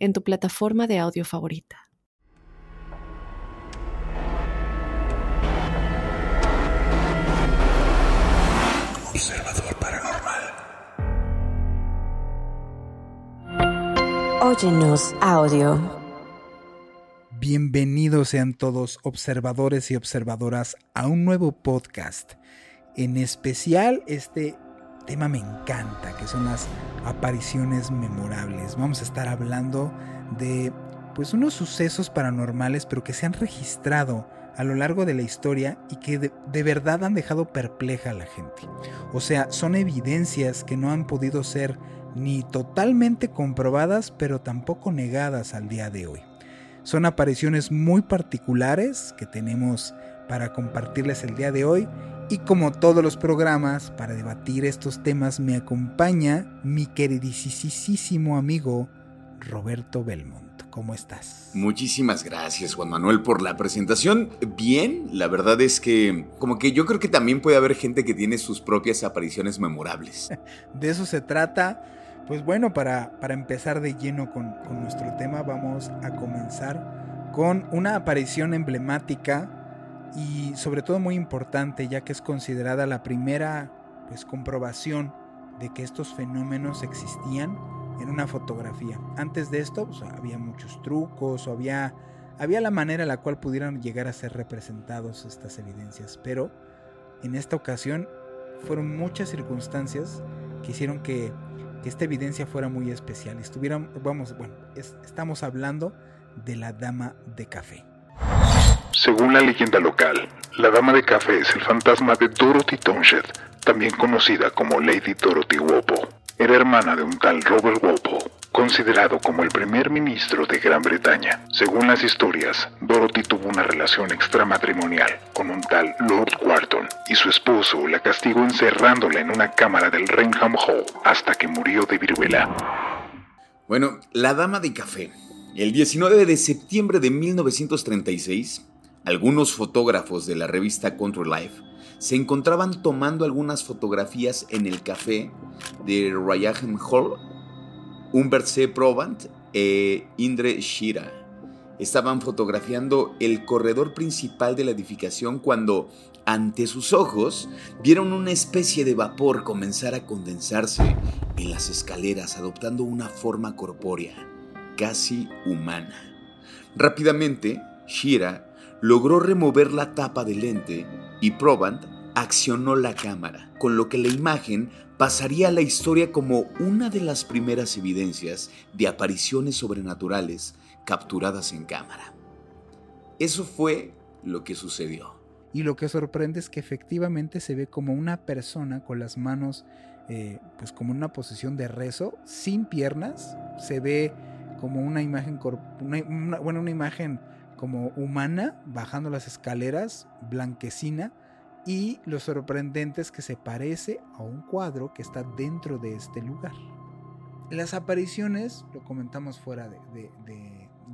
en tu plataforma de audio favorita. Observador Paranormal. Óyenos audio. Bienvenidos sean todos observadores y observadoras a un nuevo podcast. En especial este tema me encanta, que son las apariciones memorables. Vamos a estar hablando de pues unos sucesos paranormales pero que se han registrado a lo largo de la historia y que de, de, verdad han dejado perpleja a la gente. O sea, son evidencias que no han podido ser ni totalmente comprobadas pero tampoco negadas al día de hoy. Son apariciones muy particulares que tenemos para compartirles el día de hoy y como todos los programas, para debatir estos temas me acompaña mi queridísimo amigo Roberto Belmont. ¿Cómo estás? Muchísimas gracias Juan Manuel por la presentación. Bien, la verdad es que como que yo creo que también puede haber gente que tiene sus propias apariciones memorables. De eso se trata. Pues bueno, para, para empezar de lleno con, con nuestro tema, vamos a comenzar con una aparición emblemática y sobre todo muy importante ya que es considerada la primera pues, comprobación de que estos fenómenos existían en una fotografía. Antes de esto pues, había muchos trucos o había, había la manera en la cual pudieran llegar a ser representados estas evidencias, pero en esta ocasión fueron muchas circunstancias que hicieron que, esta evidencia fuera muy especial. Estuvieran, vamos, bueno, es, estamos hablando de la dama de café. Según la leyenda local, la Dama de Café es el fantasma de Dorothy Townshend, también conocida como Lady Dorothy Walpole. Era hermana de un tal Robert Walpole, considerado como el primer ministro de Gran Bretaña. Según las historias, Dorothy tuvo una relación extramatrimonial con un tal Lord Wharton y su esposo la castigó encerrándola en una cámara del Rainham Hall hasta que murió de viruela. Bueno, la Dama de Café. El 19 de septiembre de 1936, algunos fotógrafos de la revista Country Life se encontraban tomando algunas fotografías en el café de Ryahem Hall. Humbert C. Provant e Indre Shira estaban fotografiando el corredor principal de la edificación cuando, ante sus ojos, vieron una especie de vapor comenzar a condensarse en las escaleras adoptando una forma corpórea, casi humana. Rápidamente, Shira logró remover la tapa del lente y Probant accionó la cámara, con lo que la imagen pasaría a la historia como una de las primeras evidencias de apariciones sobrenaturales capturadas en cámara. Eso fue lo que sucedió. Y lo que sorprende es que efectivamente se ve como una persona con las manos, eh, pues como una posición de rezo, sin piernas. Se ve como una imagen, bueno, una imagen como humana bajando las escaleras, blanquecina, y lo sorprendente es que se parece a un cuadro que está dentro de este lugar. Las apariciones, lo comentamos fuera del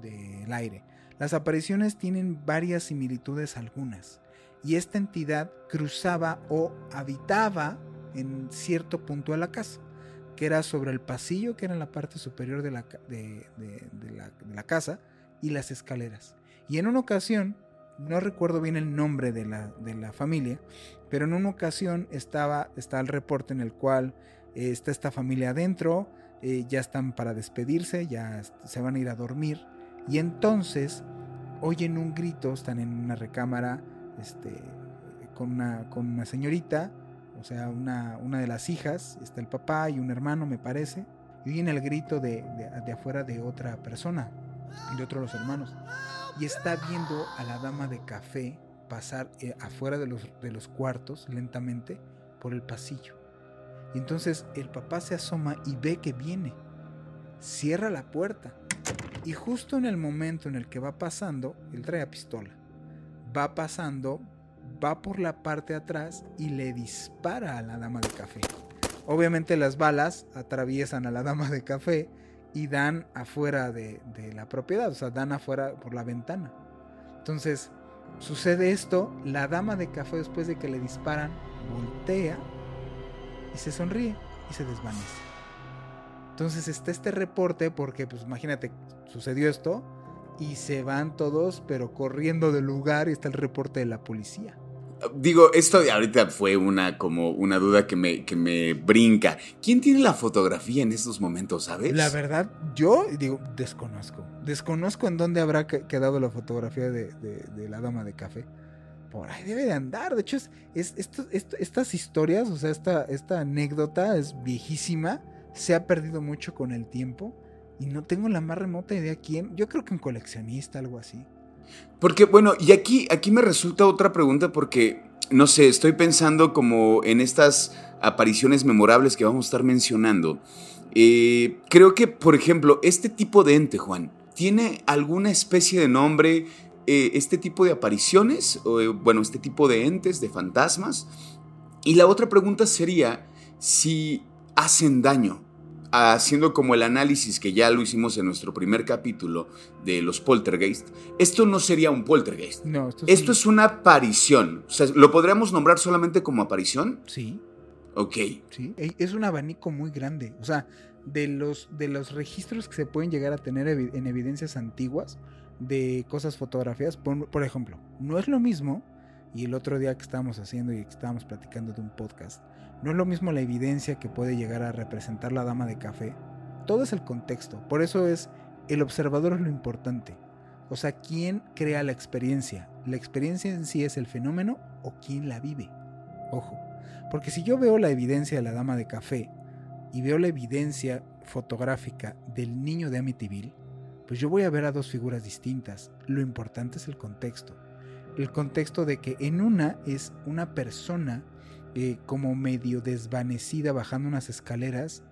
de, aire, las apariciones tienen varias similitudes algunas, y esta entidad cruzaba o habitaba en cierto punto de la casa, que era sobre el pasillo, que era en la parte superior de la, de la casa, y las escaleras. Y en una ocasión, no recuerdo bien el nombre de la, de la familia, pero en una ocasión estaba, está el reporte en el cual eh, está esta familia adentro, eh, ya están para despedirse, ya se van a ir a dormir, y entonces oyen un grito, están en una recámara este, con, una, con una señorita, o sea, una, una de las hijas, está el papá y un hermano, me parece, y oyen el grito de, de, de afuera de otra persona, de otro de los hermanos y está viendo a la dama de café pasar eh, afuera de los, de los cuartos lentamente por el pasillo. Y entonces el papá se asoma y ve que viene. Cierra la puerta Y justo en el momento en el que va pasando, él trae pistola. Va pasando, va por la parte atrás y le dispara a la dama de café. Obviamente las balas atraviesan a la dama de café y dan afuera de, la propiedad, o sea, dan afuera por la ventana. Entonces, sucede esto, la dama de café después de que le disparan, voltea y se sonríe y se desvanece. Entonces está este reporte porque, pues imagínate, sucedió esto y se van todos, pero corriendo del lugar y está el reporte de la policía. Digo, esto ahorita fue una como una duda que me, que me brinca. ¿Quién tiene la fotografía en estos momentos, sabes? La verdad, yo digo, desconozco. Desconozco en dónde habrá quedado la fotografía de, la dama de café. Por ahí debe de andar. De hecho, es, estas historias, o sea, esta, esta anécdota es viejísima. Se ha perdido mucho con el tiempo. Y no tengo la más remota idea quién. Yo creo que un coleccionista, algo así. Porque, bueno, y aquí, aquí me resulta otra pregunta porque, no sé, estoy pensando como en estas apariciones memorables que vamos a estar mencionando. Eh, creo que, por ejemplo, este tipo de ente, Juan, ¿tiene alguna especie de nombre eh, este tipo de apariciones? O, eh, bueno, este tipo de entes, de fantasmas. Y la otra pregunta sería si hacen daño haciendo como el análisis que ya lo hicimos en nuestro primer capítulo de los poltergeist, esto no sería un poltergeist. No, esto, es, una aparición. O sea, ¿lo podríamos nombrar solamente como aparición? Sí. Ok. Sí, es un abanico muy grande. O sea, de los, de los registros que se pueden llegar a tener en evidencias antiguas de cosas fotografías, por, por ejemplo, no es lo mismo, y el otro día que estábamos haciendo y que estábamos platicando de un podcast, no es lo mismo la evidencia que puede llegar a representar la dama de café. Todo es el contexto. Por eso es el observador es lo importante. O sea, ¿quién crea la experiencia? ¿La experiencia en sí es el fenómeno o quién la vive? Ojo, porque si yo veo la evidencia de la dama de café y veo la evidencia fotográfica del niño de Amityville, pues yo voy a ver a dos figuras distintas. Lo importante es el contexto. El contexto de que en una es una persona eh, como medio desvanecida bajando unas escaleras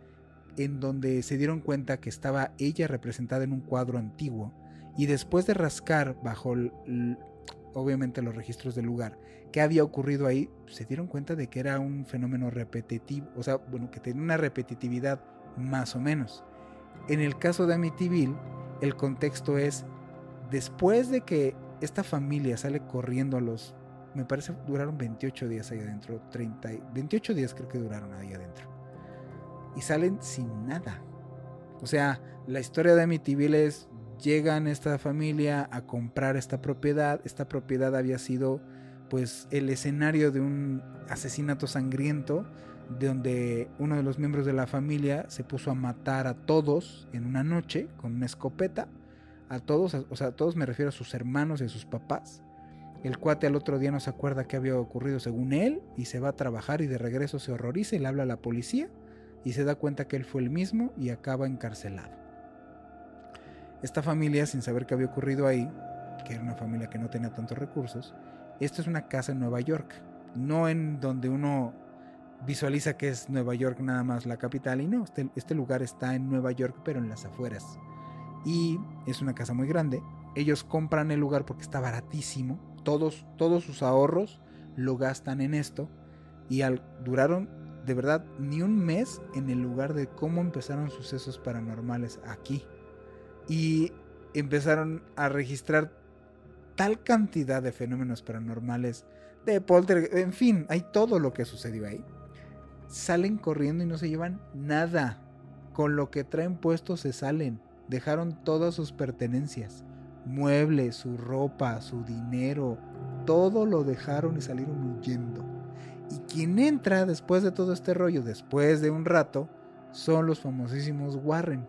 en donde se dieron cuenta que estaba ella representada en un cuadro antiguo y después de rascar bajo obviamente los registros del lugar qué había ocurrido ahí, se dieron cuenta de que era un fenómeno repetitivo, o sea, bueno, que tenía una repetitividad más o menos. En el caso de Amityville, el contexto es después de que esta familia sale corriendo a los me parece duraron 28 días ahí adentro, 30, 28 días creo que duraron ahí adentro. Y salen sin nada. O sea, la historia de Amityville es, llegan esta familia a comprar esta propiedad, esta propiedad había sido pues el escenario de un asesinato sangriento donde uno de los miembros de la familia se puso a matar a todos en una noche con una escopeta, a todos, o sea, a todos me refiero a sus hermanos y a sus papás, el cuate al otro día no se acuerda qué había ocurrido según él y se va a trabajar y de regreso se horroriza y le habla a la policía y se da cuenta que él fue el mismo y acaba encarcelado. Esta familia, sin saber qué había ocurrido ahí, que era una familia que no tenía tantos recursos, esto es una casa en Nueva York, no en donde uno visualiza que es Nueva York nada más la capital, y no, este, este lugar está en Nueva York pero en las afueras. Y es una casa muy grande, ellos compran el lugar porque está baratísimo, todos, todos sus ahorros lo gastan en esto y al, duraron de verdad ni un mes en el lugar de cómo empezaron sucesos paranormales aquí. Y empezaron a registrar tal cantidad de fenómenos paranormales, de polter, en fin, hay todo lo que sucedió ahí. Salen corriendo y no se llevan nada. Con lo que traen puestos se salen. Dejaron todas sus pertenencias muebles, su ropa, su dinero, todo lo dejaron y salieron huyendo. Y quien entra después de todo este rollo, después de un rato, son los famosísimos Warren.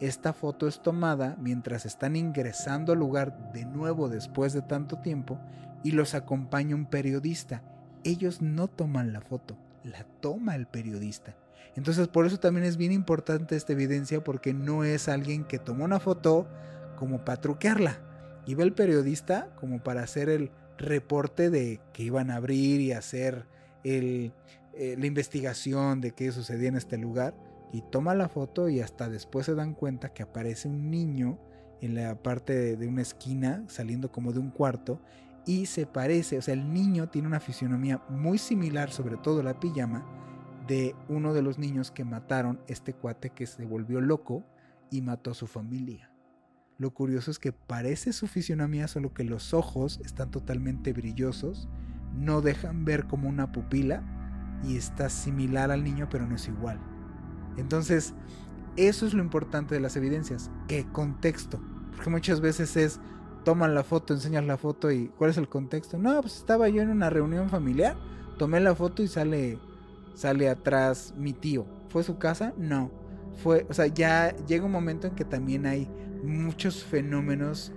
Esta foto es tomada mientras están ingresando al lugar de nuevo después de tanto tiempo y los acompaña un periodista. Ellos no toman la foto, la toma el periodista. Entonces por eso también es bien importante esta evidencia porque no es alguien que tomó una foto, como para truquearla. Iba el periodista como para hacer el reporte de que iban a abrir y hacer el, eh, la investigación de qué sucedía en este lugar. Y toma la foto y hasta después se dan cuenta que aparece un niño en la parte de, una esquina, saliendo como de un cuarto, y se parece, o sea, el niño tiene una fisionomía muy similar, sobre todo la pijama, de uno de los niños que mataron este cuate que se volvió loco y mató a su familia. Lo curioso es que parece su fisionomía, solo que los ojos están totalmente brillosos, no dejan ver como una pupila y está similar al niño, pero no es igual. Entonces, eso es lo importante de las evidencias, que contexto. Porque muchas veces es, toman la foto, enseñas la foto y ¿cuál es el contexto? No, pues estaba yo en una reunión familiar, tomé la foto y sale, sale atrás mi tío. ¿Fue su casa? No. Fue, o sea, ya llega un momento en que también hay muchos fenómenos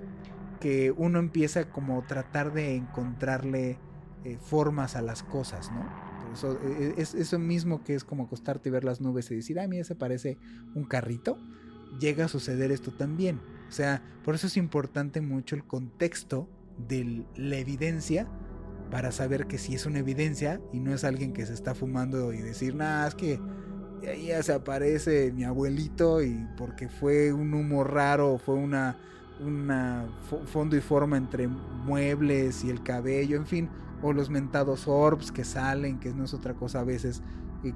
que uno empieza como tratar de encontrarle eh, formas a las cosas, ¿no? Eso, e, e, es, eso mismo que es como acostarte y ver las nubes y decir, ah, mira, se parece un carrito, llega a suceder esto también. O sea, por eso es importante mucho el contexto de la evidencia para saber que si es una evidencia y no es alguien que se está fumando y decir, nada, es que ya se aparece mi abuelito y porque fue un humo raro, fue una, una fondo y forma entre muebles y el cabello, en fin, o los mentados orbs que salen, que no es otra cosa a veces,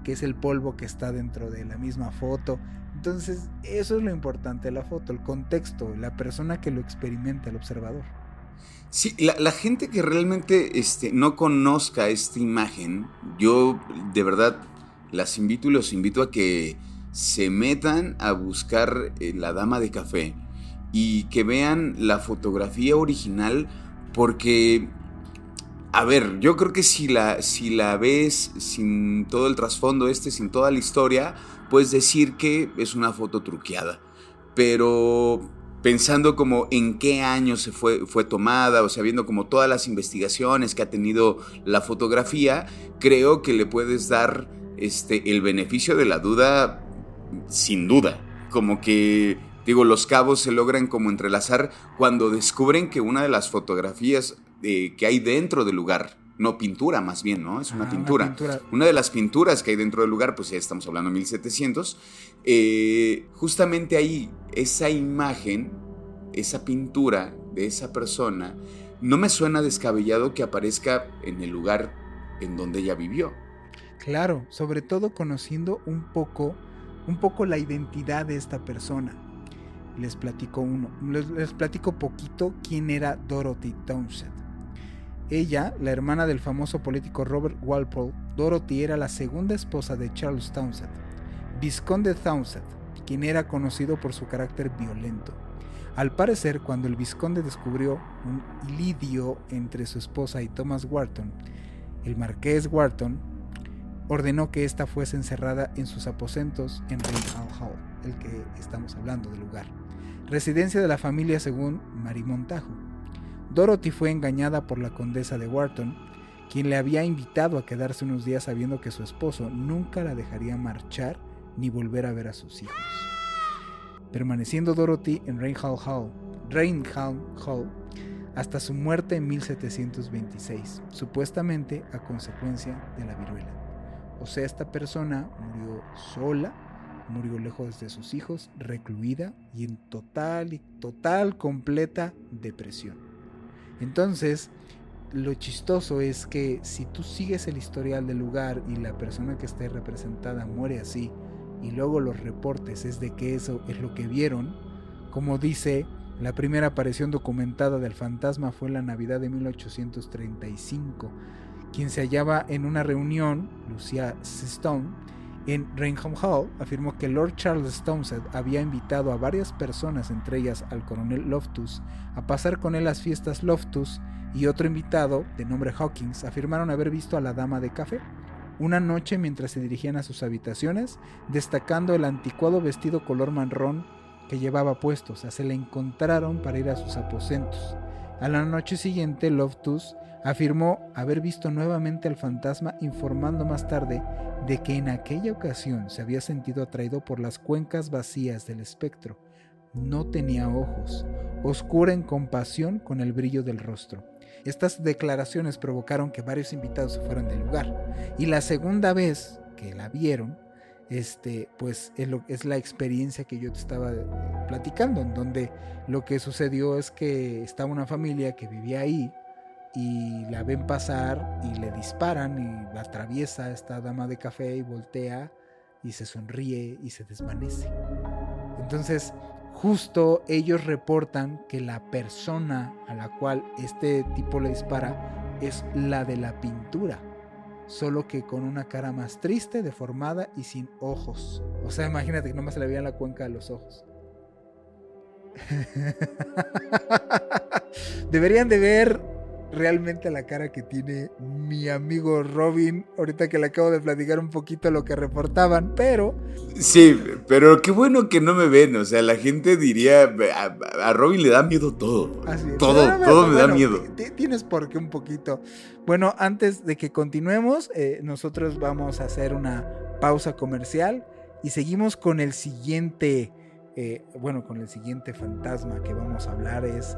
que es el polvo que está dentro de la misma foto. Entonces, eso es lo importante de la foto, el contexto, la persona que lo experimenta, el observador. Sí, la, gente que realmente este, no conozca esta imagen, yo de verdad las invito y los invito a que se metan a buscar eh, la dama de café y que vean la fotografía original porque a ver, yo creo que si la, si la ves sin todo el trasfondo este, sin toda la historia, puedes decir que es una foto truqueada. Pero pensando como en qué año se fue, fue tomada, o sea, viendo como todas las investigaciones que ha tenido la fotografía, creo que le puedes dar este, el beneficio de la duda sin duda. Como que, digo, los cabos se logran como entrelazar cuando descubren que una de las fotografías que hay dentro del lugar. No pintura, más bien, ¿no? Es una, ah, pintura. una, de las pinturas que hay dentro del lugar, pues ya estamos hablando de 1700. Eh, justamente ahí, esa imagen, esa pintura de esa persona, no me suena descabellado que aparezca en el lugar en donde ella vivió. Claro, sobre todo conociendo un poco, un poco la identidad de esta persona. Les platico uno, les, les platico poquito quién era Dorothy Townshend. Ella, la hermana del famoso político Robert Walpole, Dorothy era la segunda esposa de Charles Townshend, Visconde Townshend, quien era conocido por su carácter violento. Al parecer, cuando el Visconde descubrió un lidio entre su esposa y Thomas Wharton, el marqués Wharton ordenó que ésta fuese encerrada en sus aposentos en Ringhall Hall, el que estamos hablando del lugar, residencia de la familia según Mary Montagu. Dorothy fue engañada por la condesa de Wharton, quien le había invitado a quedarse unos días sabiendo que su esposo nunca la dejaría marchar ni volver a ver a sus hijos. Permaneciendo Dorothy en Rainhall Hall, Rainhall Hall hasta su muerte en 1726, supuestamente a consecuencia de la viruela. O sea, esta persona murió sola, murió lejos de sus hijos, recluida y en total y total completa depresión. Entonces, lo chistoso es que si tú sigues el historial del lugar y la persona que esté representada muere así, y luego los reportes es de que eso es lo que vieron, como dice, la primera aparición documentada del fantasma fue la Navidad de 1835, quien se hallaba en una reunión, Lucia Stone, en Rainham Hall, afirmó que Lord Charles Townshend había invitado a varias personas, entre ellas al coronel Loftus, a pasar con él las fiestas Loftus y otro invitado, de nombre Hawkins, afirmaron haber visto a la dama de café una noche mientras se dirigían a sus habitaciones, destacando el anticuado vestido color marrón que llevaba puesto, se le encontraron para ir a sus aposentos. A la noche siguiente, Loftus afirmó haber visto nuevamente al fantasma, informando más tarde de que en aquella ocasión se había sentido atraído por las cuencas vacías del espectro. No tenía ojos, oscura en compasión con el brillo del rostro. Estas declaraciones provocaron que varios invitados se fueran del lugar. Y la segunda vez que la vieron, este, pues es, lo, es la experiencia que yo te estaba eh, platicando, en donde lo que sucedió es que estaba una familia que vivía ahí y la ven pasar y le disparan y atraviesa esta dama de café y voltea y se sonríe y se desvanece. Entonces, justo ellos reportan que la persona a la cual este tipo le dispara es la de la pintura, solo que con una cara más triste, deformada y sin ojos. O sea, imagínate que nomás se le veía la cuenca de los ojos. Deberían de ver realmente la cara que tiene mi amigo Robin, ahorita que le acabo de platicar un poquito lo que reportaban, pero... Sí, pero qué bueno que no me ven, o sea, la gente diría, a, Robin le da miedo todo. Todo, todo me da miedo. Tienes por qué un poquito. Bueno, antes de que continuemos, eh, nosotros vamos a hacer una pausa comercial y seguimos con el siguiente, eh, bueno, con el siguiente fantasma que vamos a hablar es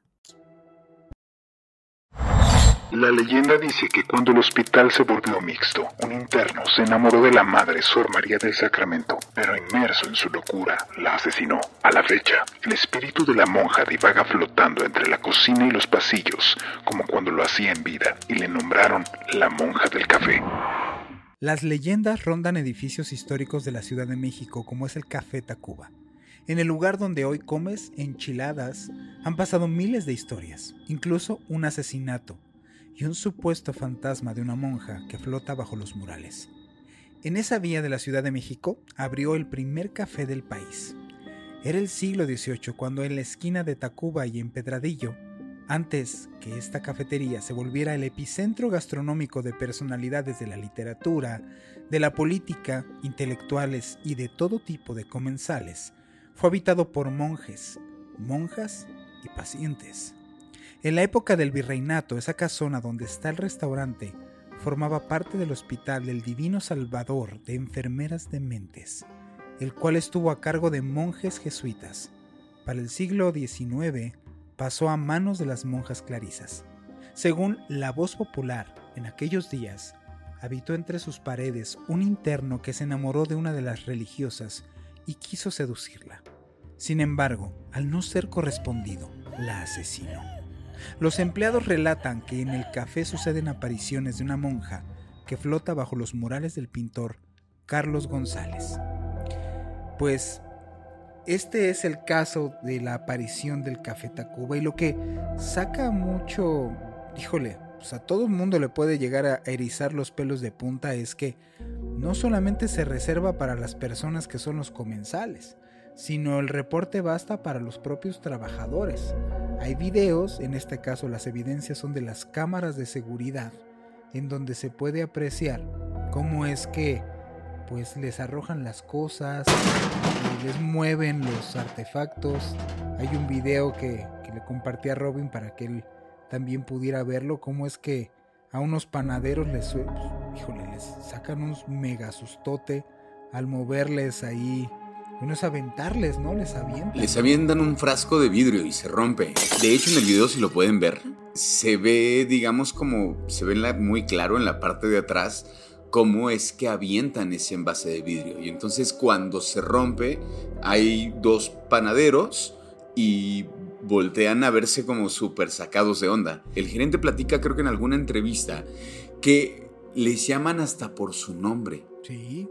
La leyenda dice que cuando el hospital se volvió mixto, un interno se enamoró de la madre Sor María del Sacramento, pero inmerso en su locura, la asesinó. A la fecha, el espíritu de la monja divaga flotando entre la cocina y los pasillos, como cuando lo hacía en vida, y le nombraron la monja del café. Las leyendas rondan edificios históricos de la Ciudad de México, como es el Café Tacuba. En el lugar donde hoy comes enchiladas han pasado miles de historias, incluso un asesinato, y un supuesto fantasma de una monja que flota bajo los murales. En esa vía de la Ciudad de México abrió el primer café del país. Era el siglo XVIII cuando en la esquina de Tacuba y Empedradillo, antes que esta cafetería se volviera el epicentro gastronómico de personalidades de la literatura, de la política, intelectuales y de todo tipo de comensales, fue habitado por monjes, monjas y pacientes. En la época del virreinato, esa casona donde está el restaurante formaba parte del Hospital del Divino Salvador de Enfermeras de Mentes, el cual estuvo a cargo de monjes jesuitas. Para el siglo XIX pasó a manos de las monjas clarisas. Según la voz popular, en aquellos días habitó entre sus paredes un interno que se enamoró de una de las religiosas y quiso seducirla. Sin embargo, al no ser correspondido, la asesinó. Los empleados relatan que en el café suceden apariciones de una monja que flota bajo los murales del pintor Carlos González. Pues este es el caso de la aparición del Café Tacuba y lo que saca mucho, híjole, pues a todo el mundo le puede llegar a erizar los pelos de punta es que no solamente se reserva para las personas que son los comensales, sino el reporte basta para los propios trabajadores. Hay videos, en este caso las evidencias son de las cámaras de seguridad, en donde se puede apreciar cómo es que pues les arrojan las cosas, les mueven los artefactos. Hay un video que, le compartí a Robin para que él también pudiera verlo, cómo es que a unos panaderos les, híjole, les sacan un mega sustote al moverles ahí es aventarles, ¿no? Les avientan. Les avientan un frasco de vidrio y se rompe. De hecho, en el video, si lo pueden ver, se ve, digamos, como se ve muy claro en la parte de atrás cómo es que avientan ese envase de vidrio. Y entonces cuando se rompe, hay dos panaderos y voltean a verse como súper sacados de onda. El gerente platica, creo que en alguna entrevista, que les llaman hasta por su nombre. Sí.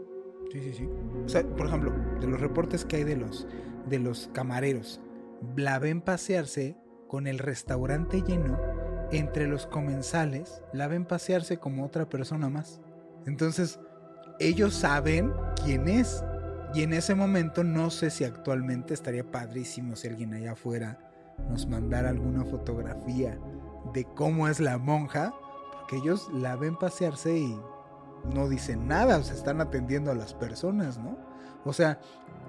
Sí, sí, sí. O sea, por ejemplo, de los reportes que hay de los, de los camareros, la ven pasearse con el restaurante lleno, entre los comensales, la ven pasearse como otra persona más. Entonces, ellos saben quién es. Y en ese momento no sé si actualmente estaría padrísimo si alguien allá afuera nos mandara alguna fotografía de cómo es la monja, porque ellos la ven pasearse y no dicen nada, o sea, están atendiendo a las personas, ¿no? O sea,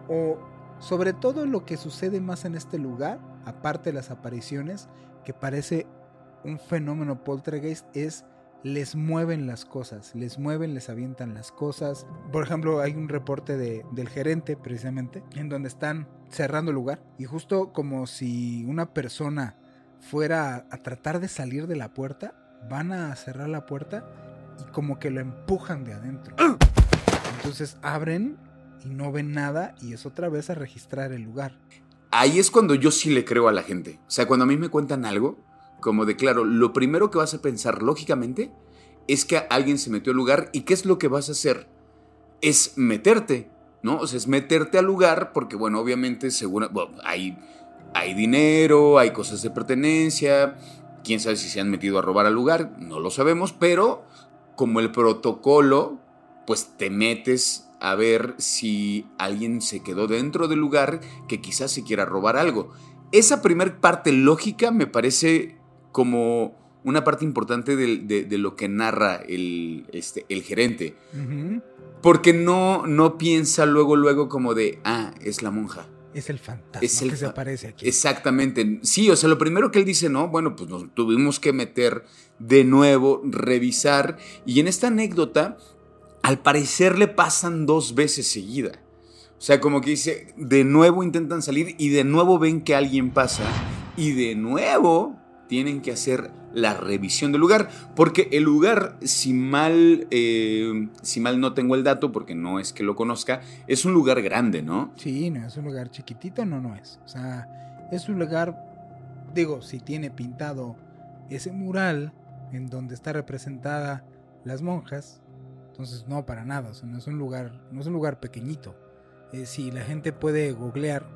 o sobre todo lo que sucede más en este lugar, aparte de las apariciones, que parece un fenómeno poltergeist, es les mueven las cosas, les mueven, les avientan las cosas. Por ejemplo, hay un reporte de, del gerente, precisamente, en donde están cerrando el lugar y justo como si una persona fuera a tratar de salir de la puerta, van a cerrar la puerta y como que lo empujan de adentro. Entonces abren y no ven nada y es otra vez a registrar el lugar. Ahí es cuando yo sí le creo a la gente. O sea, cuando a mí me cuentan algo, como de claro, lo primero que vas a pensar lógicamente es que alguien se metió al lugar y qué es lo que vas a hacer es meterte, ¿no? O sea, es meterte al lugar porque, bueno, obviamente, según, hay, hay dinero, hay cosas de pertenencia, quién sabe si se han metido a robar al lugar, no lo sabemos, pero como el protocolo, pues te metes a ver si alguien se quedó dentro del lugar que quizás se quiera robar algo. Esa primera parte lógica me parece como una parte importante de, lo que narra el, este, el gerente. Porque no, no piensa luego, luego como de, ah, es la monja. Es el fantasma es el que se aparece aquí. Exactamente. Sí, o sea, lo primero que él dice, no, bueno, pues nos tuvimos que meter de nuevo, revisar. Y en esta anécdota, al parecer le pasan dos veces seguida. O sea, como que dice, de nuevo intentan salir y de nuevo ven que alguien pasa y de nuevo tienen que hacer la revisión del lugar, porque el lugar, si mal, eh, si mal no tengo el dato, porque no es que lo conozca, es un lugar grande, ¿no? Sí, no es un lugar chiquitito, no, no es. O sea, es un lugar, digo, si tiene pintado ese mural en donde está representada las monjas, entonces, no, para nada, no es un lugar, no es un lugar pequeñito. Eh, si la gente puede googlear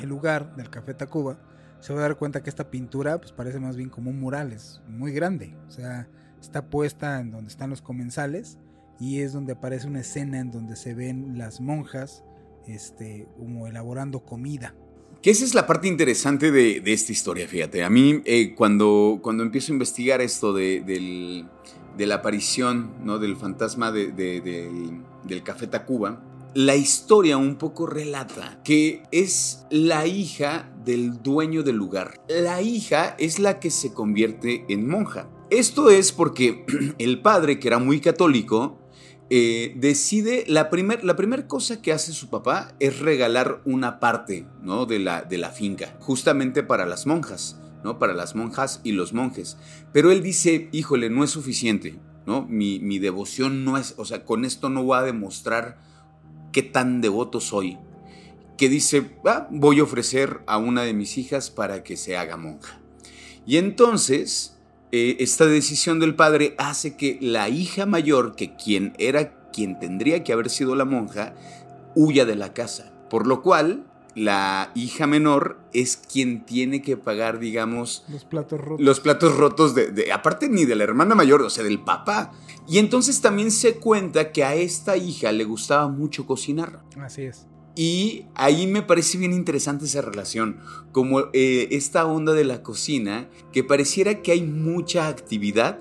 el lugar del Café Tacuba, se va a dar cuenta que esta pintura pues parece más bien como un mural, es muy grande, o sea, está puesta en donde están los comensales y es donde aparece una escena en donde se ven las monjas este, como elaborando comida. Que esa es la parte interesante de, esta historia, fíjate. A mí, eh, cuando, cuando empiezo a investigar esto de, del, de la aparición ¿no? del fantasma de, del Café Tacuba, la historia un poco relata que es la hija del dueño del lugar. La hija es la que se convierte en monja. Esto es porque el padre, que era muy católico, eh, decide, la primera la cosa que hace su papá es regalar una parte ¿no? de, la, de la finca, justamente para las monjas. ¿no? Para las monjas y los monjes. Pero él dice, híjole, no es suficiente, ¿no? Mi, mi devoción no es, o sea, con esto no voy a demostrar qué tan devoto soy. Que dice, ah, voy a ofrecer a una de mis hijas para que se haga monja. Y entonces, eh, esta decisión del padre hace que la hija mayor, que quien era quien tendría que haber sido la monja, huya de la casa. Por lo cual, la hija menor es quien tiene que pagar, digamos, los platos rotos. Los platos rotos de, aparte ni de la hermana mayor, o sea, del papá. Y entonces también se cuenta que a esta hija le gustaba mucho cocinar. Así es. Y ahí me parece bien interesante esa relación, como eh, esta onda de la cocina, que pareciera que hay mucha actividad,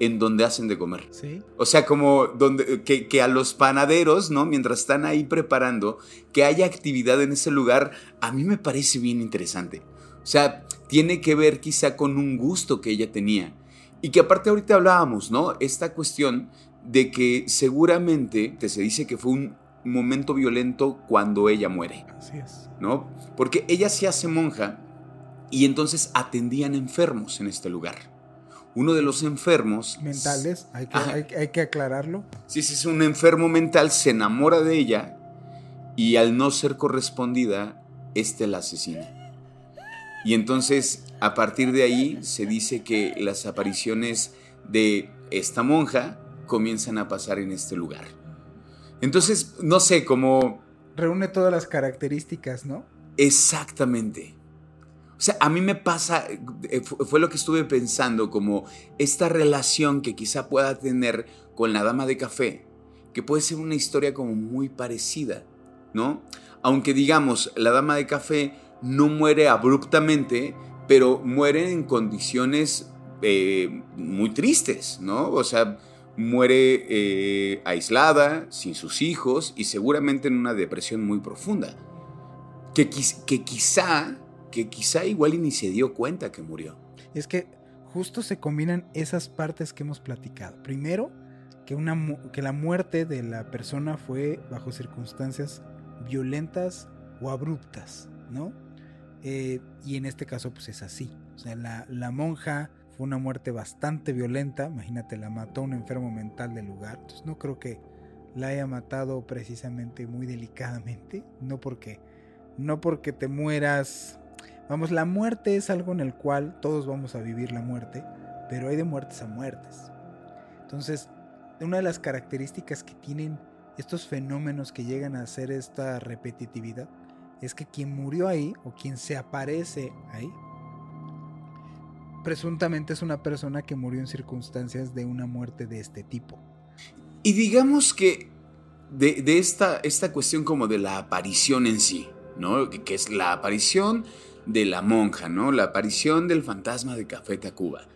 en donde hacen de comer. Sí. O sea, como donde, que, a los panaderos, ¿no? Mientras están ahí preparando, que haya actividad en ese lugar, a mí me parece bien interesante. O sea, tiene que ver quizá con un gusto que ella tenía. Y que aparte ahorita hablábamos, ¿no? Esta cuestión de que seguramente te se dice que fue un momento violento cuando ella muere. Así es. ¿No? Porque ella se hace monja y entonces atendían enfermos en este lugar uno de los enfermos... Mentales, hay que, aclararlo. Sí, sí, es un enfermo mental, se enamora de ella y al no ser correspondida, este la asesina. Y entonces, a partir de ahí, se dice que las apariciones de esta monja comienzan a pasar en este lugar. Entonces, no sé, cómo... Reúne todas las características, ¿no? Exactamente. O sea, a mí me pasa, eh, fue lo que estuve pensando, como esta relación que quizá pueda tener con la dama de café, que puede ser una historia como muy parecida, ¿no? Aunque digamos, la dama de café no muere abruptamente, pero muere en condiciones eh, muy tristes, ¿no? O sea, muere eh, aislada, sin sus hijos y seguramente en una depresión muy profunda. Que, quizá, que quizá igual ni se dio cuenta que murió. Es que justo se combinan esas partes que hemos platicado. Primero, que, una, que la muerte de la persona fue bajo circunstancias violentas o abruptas, ¿no? Eh, y en este caso pues es así. O sea, la, la monja fue una muerte bastante violenta. Imagínate, la mató un enfermo mental del lugar. Entonces no creo que la haya matado precisamente muy delicadamente. No porque, no porque te mueras. Vamos, la muerte es algo en el cual todos vamos a vivir la muerte, pero hay de muertes a muertes. Entonces, una de las características que tienen estos fenómenos que llegan a hacer esta repetitividad es que quien murió ahí o quien se aparece ahí presuntamente es una persona que murió en circunstancias de una muerte de este tipo. Y digamos que de, esta, esta cuestión como de la aparición en sí, ¿no? Que, es la aparición de la monja, ¿no? La aparición del fantasma de Café Tacuba,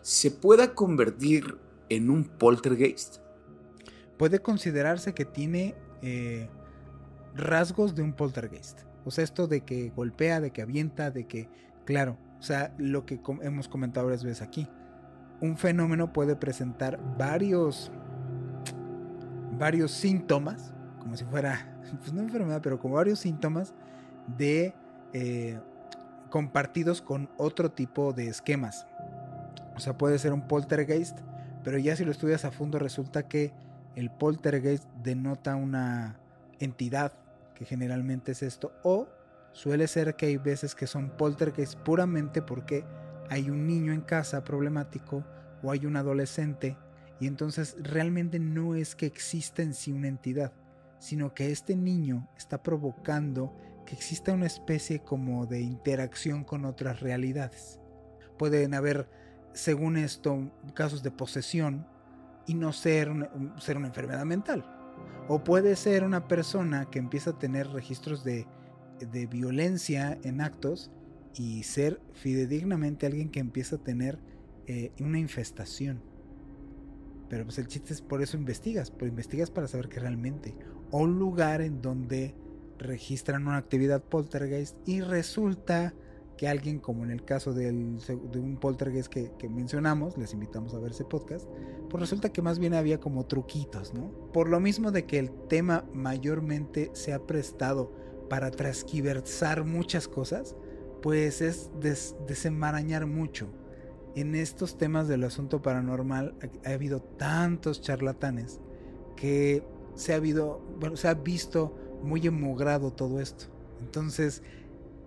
¿se pueda convertir en un poltergeist? Puede considerarse que tiene eh, rasgos de un poltergeist. O sea, esto de que golpea, de que avienta, de que, claro, o sea, lo que hemos comentado varias veces aquí. Un fenómeno puede presentar varios, varios síntomas, como si fuera, pues no enfermedad, pero como varios síntomas de eh, compartidos con otro tipo de esquemas. O sea, puede ser un poltergeist, pero ya si lo estudias a fondo resulta que el poltergeist denota una entidad, que generalmente es esto, o Suele ser que hay veces que son poltergeist puramente porque hay un niño en casa problemático o hay un adolescente y entonces realmente no es que exista en sí una entidad, sino que este niño está provocando que exista una especie como de interacción con otras realidades. Pueden haber, según esto, casos de posesión y no ser ser una enfermedad mental. O puede ser una persona que empieza a tener registros de de violencia en actos y ser fidedignamente alguien que empieza a tener eh, una infestación. Pero pues el chiste es por eso investigas, pues investigas para saber que realmente, o un lugar en donde registran una actividad poltergeist y resulta que alguien, como en el caso de un poltergeist que, que, mencionamos, les invitamos a ver ese podcast, pues resulta que más bien había como truquitos, ¿no? Por lo mismo de que el tema mayormente se ha prestado para transquiversar muchas cosas, pues es desenmarañar mucho. En estos temas del asunto paranormal ha, habido tantos charlatanes que se ha, habido, bueno, se ha visto muy emogrado todo esto. Entonces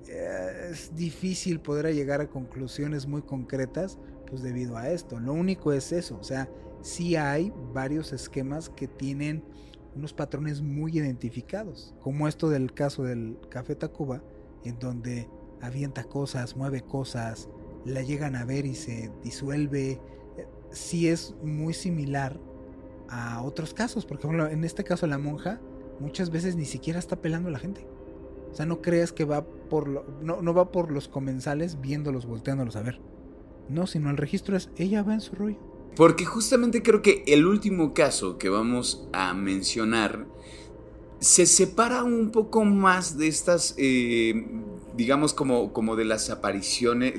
eh, es difícil poder llegar a conclusiones muy concretas pues debido a esto. Lo único es eso, o sea, sí hay varios esquemas que tienen unos patrones muy identificados, como esto del caso del Café Tacuba, en donde avienta cosas, mueve cosas, la llegan a ver y se disuelve. Sí es muy similar a otros casos, porque en este caso la monja muchas veces ni siquiera está pelando a la gente. O sea, no creas que va por no, no va por los comensales viéndolos, volteándolos a ver. No, sino el registro es ella va en su rollo. Porque justamente creo que el último caso que vamos a mencionar se separa un poco más de estas, eh, digamos, como, como de las apariciones,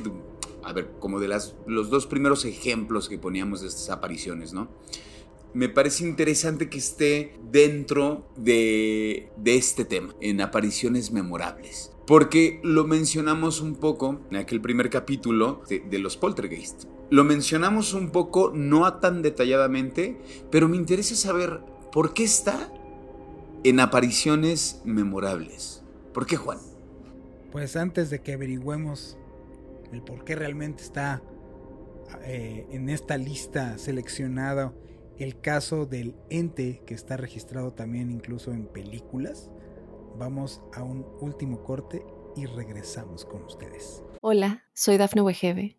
a ver, como de las, los dos primeros ejemplos que poníamos de estas apariciones, ¿no? Me parece interesante que esté dentro de, de este tema, en apariciones memorables. Porque lo mencionamos un poco en aquel primer capítulo de, de los poltergeist. Lo mencionamos un poco, no tan detalladamente, pero me interesa saber por qué está en apariciones memorables. ¿Por qué, Juan? Pues antes de que averigüemos el por qué realmente está eh, en esta lista seleccionada el caso del ente que está registrado también incluso en películas, vamos a un último corte y regresamos con ustedes. Hola, soy Dafne Wegebe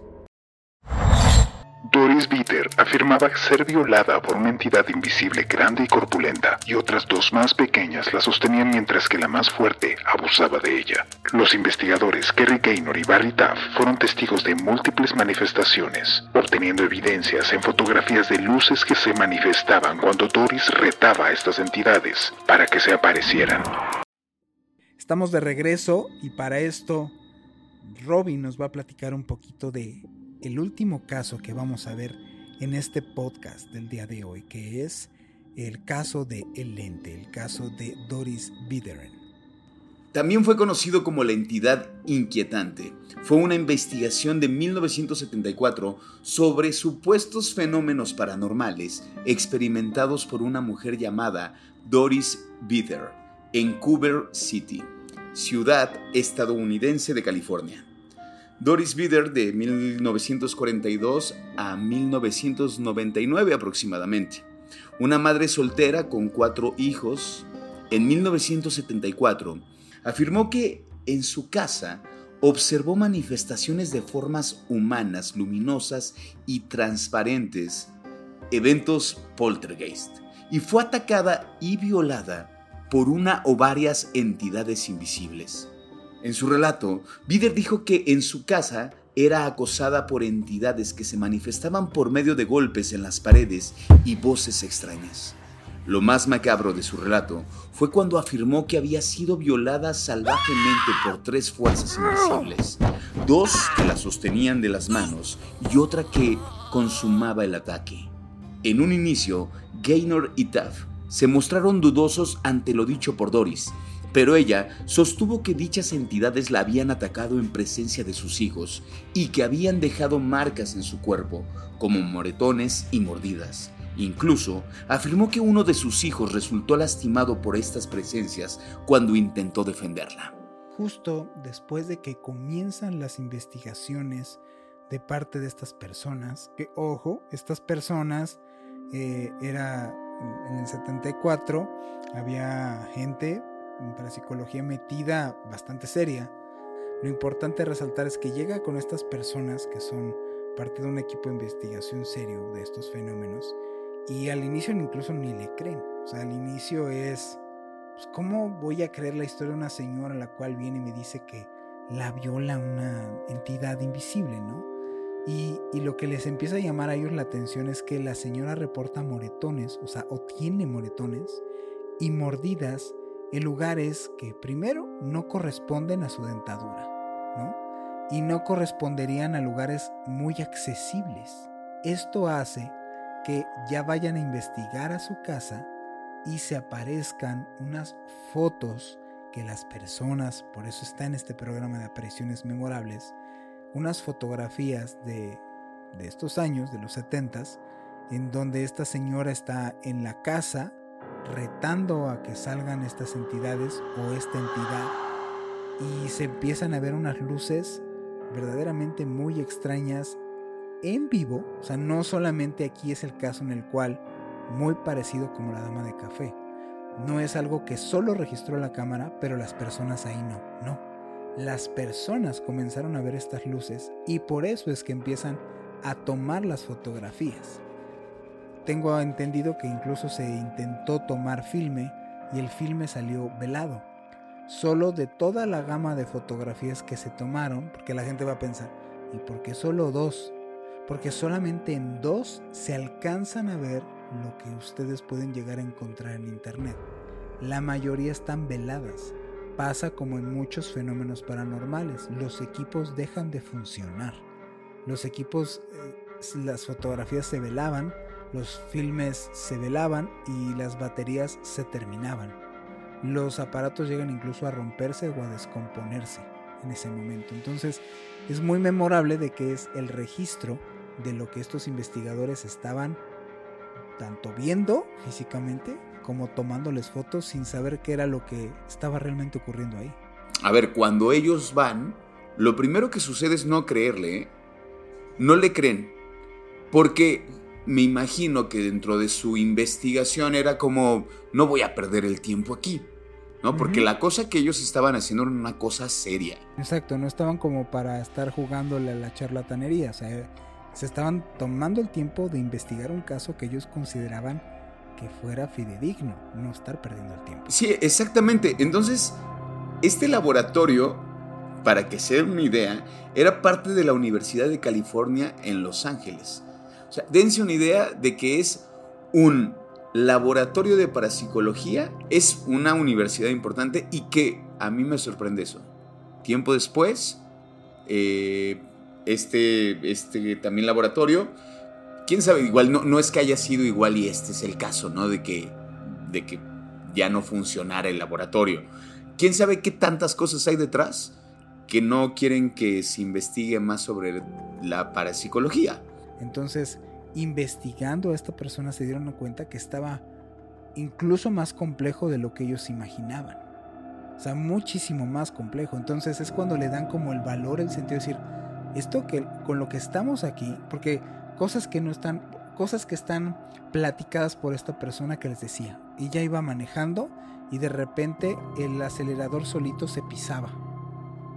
Doris Bitter afirmaba ser violada por una entidad invisible grande y corpulenta, y otras dos más pequeñas la sostenían mientras que la más fuerte abusaba de ella. Los investigadores Kerry Gaynor y Barry Taff fueron testigos de múltiples manifestaciones, obteniendo evidencias en fotografías de luces que se manifestaban cuando Doris retaba a estas entidades para que se aparecieran. Estamos de regreso y para esto Robin nos va a platicar un poquito de el último caso que vamos a ver en este podcast del día de hoy, que es el caso de El Lente, el caso de Doris Bideren. También fue conocido como la entidad inquietante. Fue una investigación de 1974 sobre supuestos fenómenos paranormales experimentados por una mujer llamada Doris Bitter en Culver City, ciudad estadounidense de California. Doris Bider de 1942 a 1999 aproximadamente. Una madre soltera con cuatro hijos, en 1974 afirmó que en su casa observó manifestaciones de formas humanas luminosas y transparentes, eventos poltergeist, y fue atacada y violada por una o varias entidades invisibles. En su relato, Bider dijo que en su casa era acosada por entidades que se manifestaban por medio de golpes en las paredes y voces extrañas. Lo más macabro de su relato fue cuando afirmó que había sido violada salvajemente por tres fuerzas invisibles, dos que la sostenían de las manos y otra que consumaba el ataque. En un inicio, Gaynor y Taff se mostraron dudosos ante lo dicho por Doris pero ella sostuvo que dichas entidades la habían atacado en presencia de sus hijos y que habían dejado marcas en su cuerpo, como moretones y mordidas. Incluso afirmó que uno de sus hijos resultó lastimado por estas presencias cuando intentó defenderla. Justo después de que comienzan las investigaciones de parte de estas personas, que ojo, estas personas eh, era en el 74, había gente psicología metida bastante seria. Lo importante resaltar es que llega con estas personas que son parte de un equipo de investigación serio de estos fenómenos y al inicio incluso ni le creen. O sea, al inicio es, pues, ¿cómo voy a creer la historia de una señora la cual viene y me dice que la viola una entidad invisible, ¿no? Y, y, lo que les empieza a llamar a ellos la atención es que la señora reporta moretones, o sea, o tiene moretones y mordidas en lugares que primero no corresponden a su dentadura, ¿no? Y no corresponderían a lugares muy accesibles. Esto hace que ya vayan a investigar a su casa y se aparezcan unas fotos que las personas, por eso está en este programa de apariciones memorables, unas fotografías de, de estos años, de los 70 en donde esta señora está en la casa retando a que salgan estas entidades o esta entidad y se empiezan a ver unas luces verdaderamente muy extrañas en vivo, o sea, no solamente aquí es el caso en el cual muy parecido como la dama de café. No es algo que solo registró la cámara, pero las personas ahí no, no. Las personas comenzaron a ver estas luces y por eso es que empiezan a tomar las fotografías. Tengo entendido que incluso se intentó tomar filme y el filme salió velado. Solo de toda la gama de fotografías que se tomaron, porque la gente va a pensar, ¿y por qué solo dos? Porque solamente en dos se alcanzan a ver lo que ustedes pueden llegar a encontrar en internet. La mayoría están veladas. Pasa como en muchos fenómenos paranormales. Los equipos dejan de funcionar. Los equipos, eh, las fotografías se velaban los filmes se velaban y las baterías se terminaban. Los aparatos llegan incluso a romperse o a descomponerse en ese momento. Entonces es muy memorable de que es el registro de lo que estos investigadores estaban tanto viendo físicamente como tomándoles fotos sin saber qué era lo que estaba realmente ocurriendo ahí. A ver, cuando ellos van, lo primero que sucede es no creerle. ¿eh? no le creen porque me imagino que dentro de su investigación era como, no voy a perder el tiempo aquí. ¿no? Porque la cosa que ellos estaban haciendo era una cosa seria. Exacto, no estaban como para estar jugándole a la charlatanería, o sea, se estaban tomando el tiempo de investigar un caso que ellos consideraban que fuera fidedigno, no estar perdiendo el tiempo. Sí, exactamente. Entonces, este laboratorio, para que se den una idea, era parte de la Universidad de California en Los Ángeles. O sea, dense una idea de que es un laboratorio de parapsicología, es una universidad importante y que a mí me sorprende eso. Tiempo después, eh, este, este también laboratorio, quién sabe, igual no, no es que haya sido igual y este es el caso, ¿no? De que, de que ya no funcionara el laboratorio. ¿Quién sabe qué tantas cosas hay detrás que no quieren que se investigue más sobre la parapsicología? Entonces, investigando a esta persona se dieron cuenta que estaba incluso más complejo de lo que ellos imaginaban. O sea, muchísimo más complejo. Entonces es cuando le dan como el valor, el sentido de decir, esto que con lo que estamos aquí, porque cosas que no están, cosas que están platicadas por esta persona que les decía. Y ya iba manejando y de repente el acelerador solito se pisaba.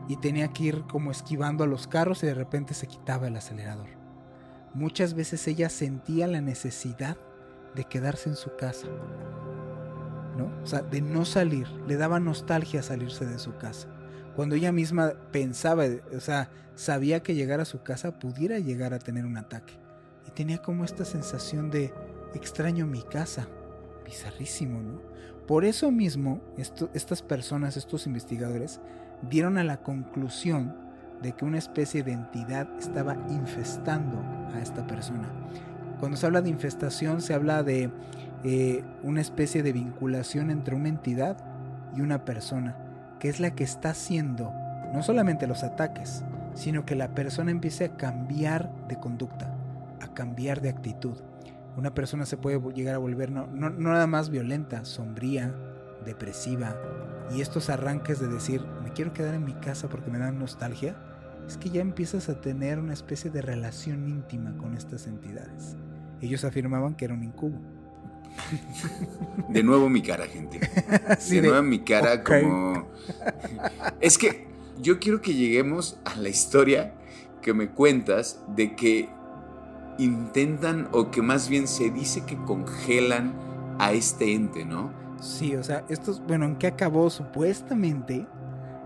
Y tenía que ir como esquivando a los carros y de repente se quitaba el acelerador. Muchas veces ella sentía la necesidad de quedarse en su casa. ¿No? O sea, de no salir. Le daba nostalgia salirse de su casa. Cuando ella misma pensaba, o sea, sabía que llegar a su casa pudiera llegar a tener un ataque. Y tenía como esta sensación de extraño mi casa. Bizarrísimo, ¿no? Por eso mismo, estas personas, estos investigadores, dieron a la conclusión de que una especie de entidad estaba infestando a esta persona. Cuando se habla de infestación se habla de eh, una especie de vinculación entre una entidad y una persona, que es la que está haciendo no solamente los ataques, sino que la persona empiece a cambiar de conducta, a cambiar de actitud. Una persona se puede llegar a volver no, nada más violenta, sombría, depresiva, y estos arranques de decir, me quiero quedar en mi casa porque me dan nostalgia, es que ya empiezas a tener una especie de relación íntima con estas entidades. Ellos afirmaban que era un incubo. De nuevo mi cara, gente. de, nuevo mi cara como... Es que yo quiero que lleguemos a la historia que me cuentas de que intentan o que más bien se dice que congelan a este ente, ¿no? Sí, o sea, estos, bueno, ¿en qué acabó supuestamente?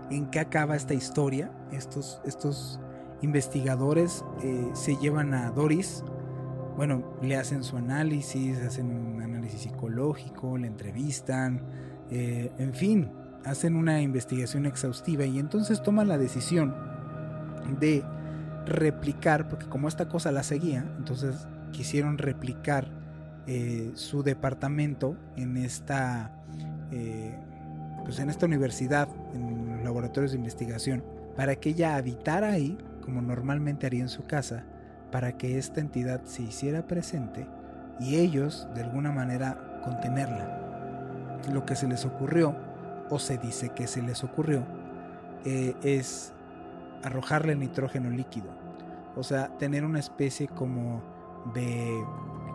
¿En qué acaba esta historia? Estos, estos investigadores eh, se llevan a Doris, bueno, le hacen su análisis, hacen un análisis psicológico, le entrevistan, eh, en fin, hacen una investigación exhaustiva y entonces toman la decisión de replicar, porque como esta cosa la seguía, entonces quisieron replicar eh, su departamento en esta, pues en esta universidad, en los laboratorios de investigación para que ella habitara ahí como normalmente haría en su casa, para que esta entidad se hiciera presente y ellos de alguna manera contenerla. Lo que se les ocurrió, o se dice que se les ocurrió, eh, es arrojarle nitrógeno líquido. O sea, tener una especie como de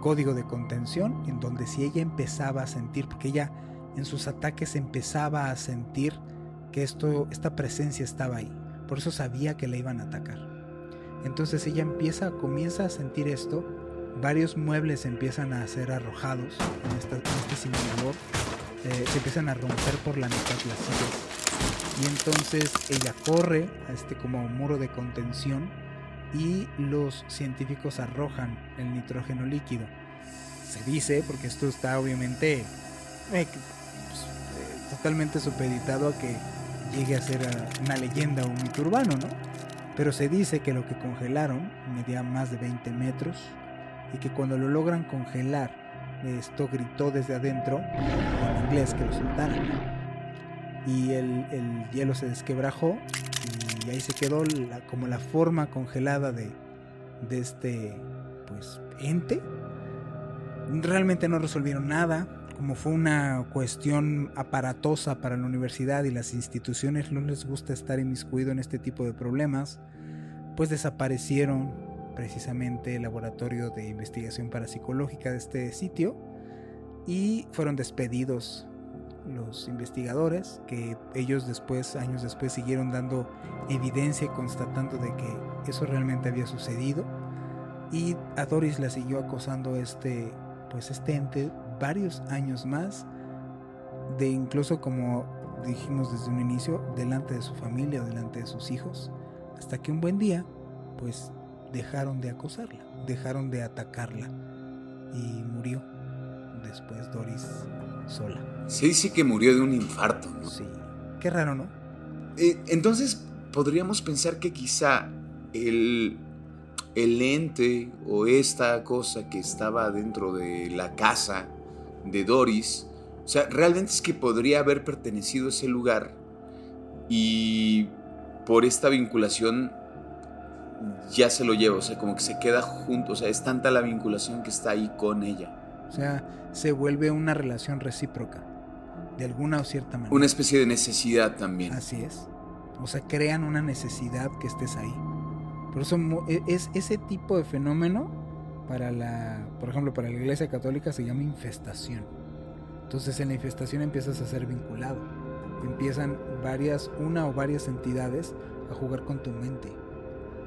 código de contención en donde si ella empezaba a sentir, porque ella en sus ataques empezaba a sentir que esto, esta presencia estaba ahí por eso sabía que la iban a atacar. Entonces ella empieza, comienza a sentir esto, varios muebles empiezan a ser arrojados en, este simulador, eh, se empiezan a romper por la mitad las sillas. Y entonces ella corre a este como muro de contención y los científicos arrojan el nitrógeno líquido. Se dice, porque esto está obviamente eh, pues, eh, totalmente supeditado a que llegue a ser una leyenda o un mito urbano, ¿no? Pero se dice que lo que congelaron medía más de 20 metros y que cuando lo logran congelar, esto gritó desde adentro en inglés que lo soltaran. Y el, hielo se desquebrajó y ahí se quedó como la forma congelada de, de este pues ente. Realmente no resolvieron nada, como fue una cuestión aparatosa para la universidad y las instituciones no les gusta estar inmiscuido en este tipo de problemas, pues desaparecieron precisamente el laboratorio de investigación parapsicológica de este sitio y fueron despedidos los investigadores que ellos después, años después, siguieron dando evidencia constatando de que eso realmente había sucedido. Y a Doris la siguió acosando este pues este ente varios años más de incluso como dijimos desde un inicio delante de su familia o delante de sus hijos hasta que un buen día pues dejaron de acosarla dejaron de atacarla y murió después Doris sola se dice que murió de un infarto ¿no? sí qué raro no eh, entonces podríamos pensar que quizá el el ente o esta cosa que estaba dentro de la casa de Doris, o sea, realmente es que podría haber pertenecido a ese lugar y por esta vinculación ya se lo lleva, o sea, como que se queda junto, o sea, es tanta la vinculación que está ahí con ella. O sea, se vuelve una relación recíproca, de alguna o cierta manera. Una especie de necesidad también. Así es. O sea, crean una necesidad que estés ahí. Por eso e, es ese tipo de fenómeno para la, por ejemplo, para la Iglesia Católica se llama infestación. Entonces en la infestación empiezas a ser vinculado. Empiezan varias, una o varias entidades a jugar con tu mente.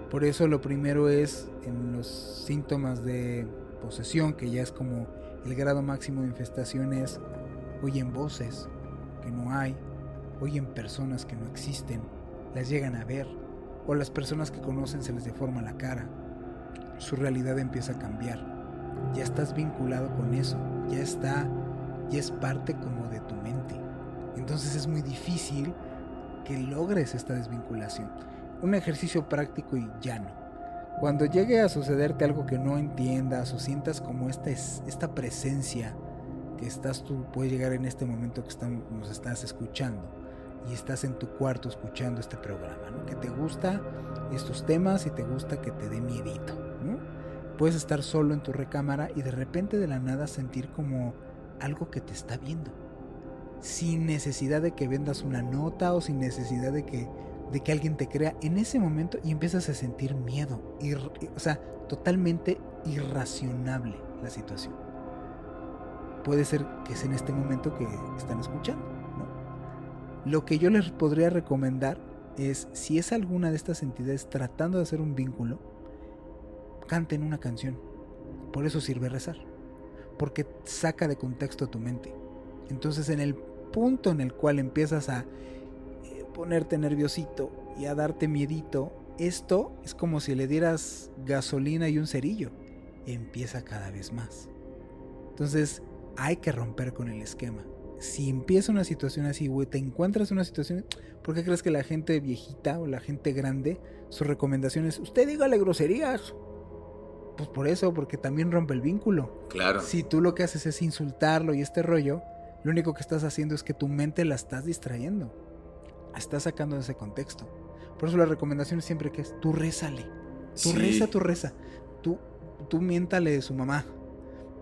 Por eso lo primero es en los síntomas de posesión, que ya es como el grado máximo de infestación es oyen voces que no hay, oyen personas que no existen, las llegan a ver, o las personas que conocen se les deforma la cara. Su realidad empieza a cambiar. Ya estás vinculado con eso, ya está, ya es parte como de tu mente. Entonces es muy difícil que logres esta desvinculación. Un ejercicio práctico y llano. Cuando llegue a sucederte algo que no entiendas o sientas como esta, esta presencia que estás tú, puede llegar en este momento que nos estás escuchando y estás en tu cuarto escuchando este programa, ¿no? que te gusta estos temas y te gusta que te dé miedito. Puedes estar solo en tu recámara y de repente de la nada sentir como algo que te está viendo. Sin necesidad de que vendas una nota o sin necesidad de que, de que alguien te crea en ese momento y empiezas a sentir miedo. o sea, totalmente irracionable la situación. Puede ser que es en este momento que están escuchando. Lo que yo les podría recomendar es, si es alguna de estas entidades tratando de hacer un vínculo, canten una canción. Por eso sirve rezar. Porque saca de contexto tu mente. Entonces en el punto en el cual empiezas a eh, ponerte nerviosito y a darte miedito, esto es como si le dieras gasolina y un cerillo. Empieza cada vez más. Entonces hay que romper con el esquema si empieza una situación así, güey, te encuentras en una situación, ¿por qué crees que la gente viejita o la gente grande, su recomendación es, usted dígale groserías? Pues por eso, porque también rompe el vínculo. Claro. Si tú lo que haces es insultarlo y este rollo, lo único que estás haciendo es que tu mente la estás distrayendo. La estás sacando de ese contexto. Por eso la recomendación es siempre que es, tú rézale. Tú reza, tú reza. Tú, tú miéntale de su mamá.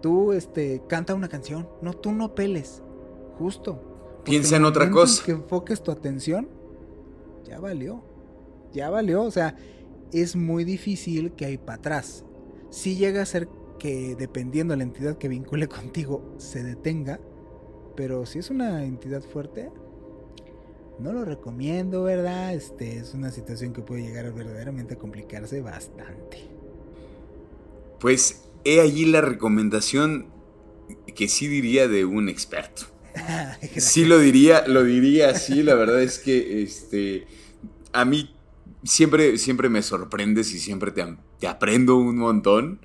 Tú, este, canta una canción. No, tú no peles Justo. Piensa en otra cosa. que enfoques tu atención, ya valió. Ya valió. O sea, es muy difícil que hay para atrás. Si llega a ser que dependiendo de la entidad que vincule contigo se detenga, pero si es una entidad fuerte, no lo recomiendo, ¿verdad? Este es una situación que puede llegar a verdaderamente complicarse bastante. Pues he allí la recomendación que sí diría de un experto. sí lo diría, lo diría así, la verdad es que este a mí siempre, siempre me sorprendes y siempre te, aprendo un montón.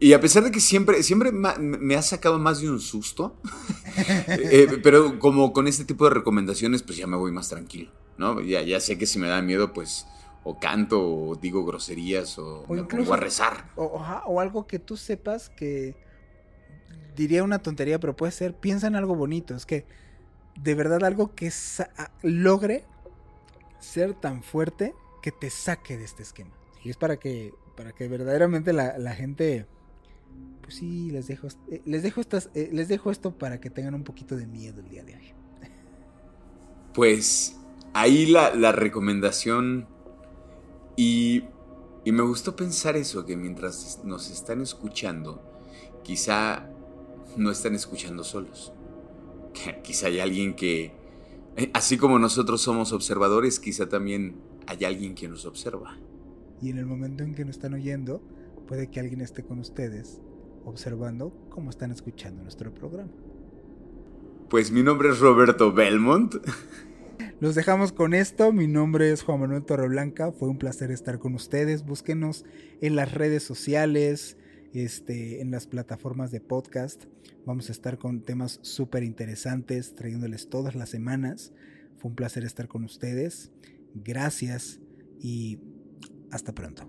Y a pesar de que siempre, siempre me ha sacado más de un susto, eh, pero como con este tipo de recomendaciones, pues ya me voy más tranquilo, ¿no? Ya, ya sé que si me da miedo, pues o canto o digo groserías o, me pongo a rezar. o, algo que tú sepas que diría una tontería, pero puede ser, piensa en algo bonito, es que de verdad algo que logre ser tan fuerte que te saque de este esquema. Y es para que, para que verdaderamente la, gente, pues sí, les dejo, eh, les dejo estas, eh, les dejo esto para que tengan un poquito de miedo el día de hoy. Pues ahí la, la recomendación y Y me gustó pensar eso, que mientras nos están escuchando, quizá no están escuchando solos. Quizá hay alguien que, eh, así como nosotros somos observadores, quizá también hay alguien que nos observa. Y en el momento en que nos están oyendo, puede que alguien esté con ustedes observando cómo están escuchando nuestro programa. Pues mi nombre es Roberto Belmont. Los dejamos con esto. Mi nombre es Juan Manuel Torreblanca. Fue un placer estar con ustedes. Búsquenos en las redes sociales, este, en las plataformas de podcast. Vamos a estar con temas súper interesantes, trayéndoles todas las semanas. Fue un placer estar con ustedes. Gracias y hasta pronto.